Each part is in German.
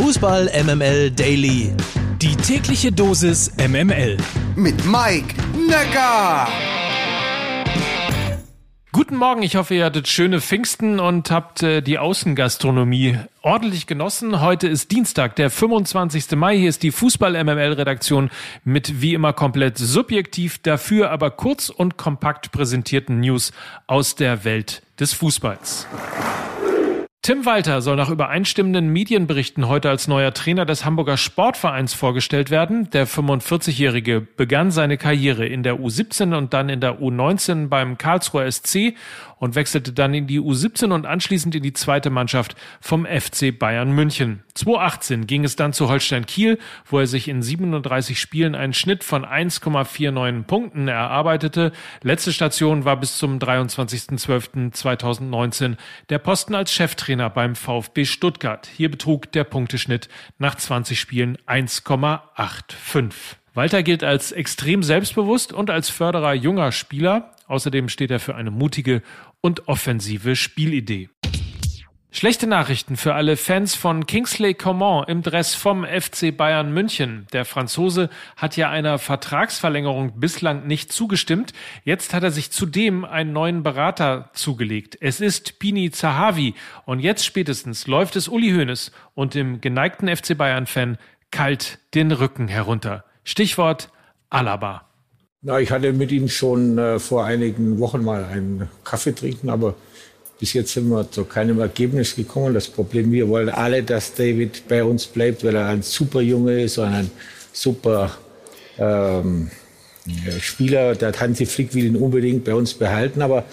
Fußball MML Daily. Die tägliche Dosis MML. Mit Mike Necker. Guten Morgen, ich hoffe, ihr hattet schöne Pfingsten und habt äh, die Außengastronomie ordentlich genossen. Heute ist Dienstag, der 25. Mai. Hier ist die Fußball-MML-Redaktion mit wie immer komplett subjektiv, dafür aber kurz und kompakt präsentierten News aus der Welt des Fußballs. Tim Walter soll nach übereinstimmenden Medienberichten heute als neuer Trainer des Hamburger Sportvereins vorgestellt werden. Der 45-Jährige begann seine Karriere in der U17 und dann in der U19 beim Karlsruher SC und wechselte dann in die U17 und anschließend in die zweite Mannschaft vom FC Bayern München. 2018 ging es dann zu Holstein Kiel, wo er sich in 37 Spielen einen Schnitt von 1,49 Punkten erarbeitete. Letzte Station war bis zum 23.12.2019 der Posten als Cheftrainer beim VfB Stuttgart. Hier betrug der Punkteschnitt nach 20 Spielen 1,85. Walter gilt als extrem selbstbewusst und als Förderer junger Spieler. Außerdem steht er für eine mutige und offensive Spielidee. Schlechte Nachrichten für alle Fans von Kingsley Coman im Dress vom FC Bayern München. Der Franzose hat ja einer Vertragsverlängerung bislang nicht zugestimmt. Jetzt hat er sich zudem einen neuen Berater zugelegt. Es ist Pini Zahavi und jetzt spätestens läuft es Uli Hoeneß und dem geneigten FC Bayern Fan kalt den Rücken herunter. Stichwort Alaba. Na, ich hatte mit ihm schon äh, vor einigen Wochen mal einen Kaffee trinken, aber bis jetzt sind wir zu keinem Ergebnis gekommen. Das Problem, wir wollen alle, dass David bei uns bleibt, weil er ein super Junge ist und ein super ähm, Spieler. Der Hansi Flick will ihn unbedingt bei uns behalten, aber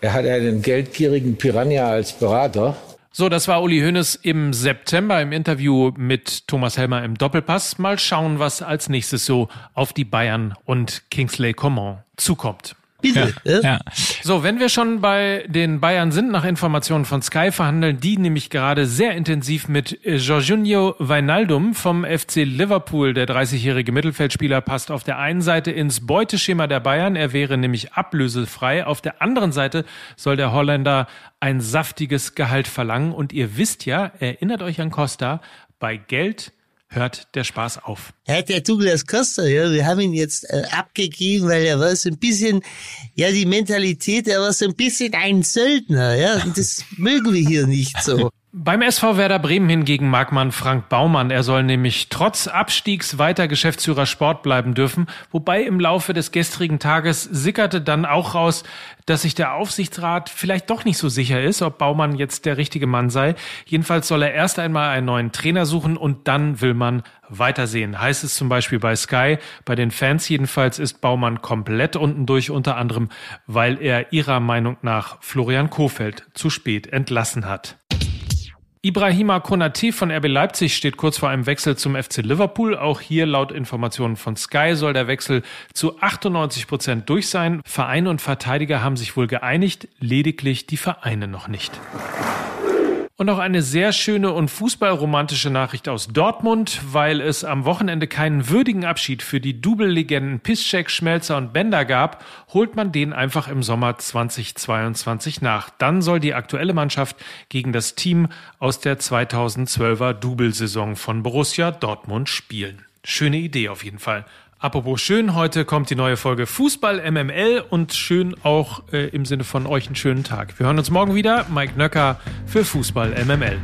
er hat einen geldgierigen Piranha als Berater. So, das war Uli Hoeneß im September im Interview mit Thomas Helmer im Doppelpass. Mal schauen, was als nächstes so auf die Bayern und Kingsley Coman zukommt. Bitte. Ja, ja. So, wenn wir schon bei den Bayern sind, nach Informationen von Sky verhandeln die nämlich gerade sehr intensiv mit Jorginho Weinaldum vom FC Liverpool. Der 30-jährige Mittelfeldspieler passt auf der einen Seite ins Beuteschema der Bayern. Er wäre nämlich ablösefrei. Auf der anderen Seite soll der Holländer ein saftiges Gehalt verlangen. Und ihr wisst ja, erinnert euch an Costa, bei Geld hört der Spaß auf. Ja, der Douglas Costa, ja, wir haben ihn jetzt äh, abgegeben, weil er war so ein bisschen, ja, die Mentalität, er war so ein bisschen ein Söldner, ja, und das mögen wir hier nicht so. Beim SV Werder Bremen hingegen mag man Frank Baumann. Er soll nämlich trotz Abstiegs weiter Geschäftsführer Sport bleiben dürfen. Wobei im Laufe des gestrigen Tages sickerte dann auch raus, dass sich der Aufsichtsrat vielleicht doch nicht so sicher ist, ob Baumann jetzt der richtige Mann sei. Jedenfalls soll er erst einmal einen neuen Trainer suchen und dann will man weitersehen. Heißt es zum Beispiel bei Sky. Bei den Fans jedenfalls ist Baumann komplett unten durch, unter anderem, weil er ihrer Meinung nach Florian Kofeld zu spät entlassen hat. Ibrahima Konate von RB Leipzig steht kurz vor einem Wechsel zum FC Liverpool. Auch hier laut Informationen von Sky soll der Wechsel zu 98 Prozent durch sein. Verein und Verteidiger haben sich wohl geeinigt, lediglich die Vereine noch nicht. Und auch eine sehr schöne und fußballromantische Nachricht aus Dortmund, weil es am Wochenende keinen würdigen Abschied für die Double-Legenden Piszczek, Schmelzer und Bender gab, holt man den einfach im Sommer 2022 nach. Dann soll die aktuelle Mannschaft gegen das Team aus der 2012er Double-Saison von Borussia Dortmund spielen. Schöne Idee auf jeden Fall. Apropos schön, heute kommt die neue Folge Fußball MML und schön auch äh, im Sinne von euch einen schönen Tag. Wir hören uns morgen wieder. Mike Nöcker für Fußball MML.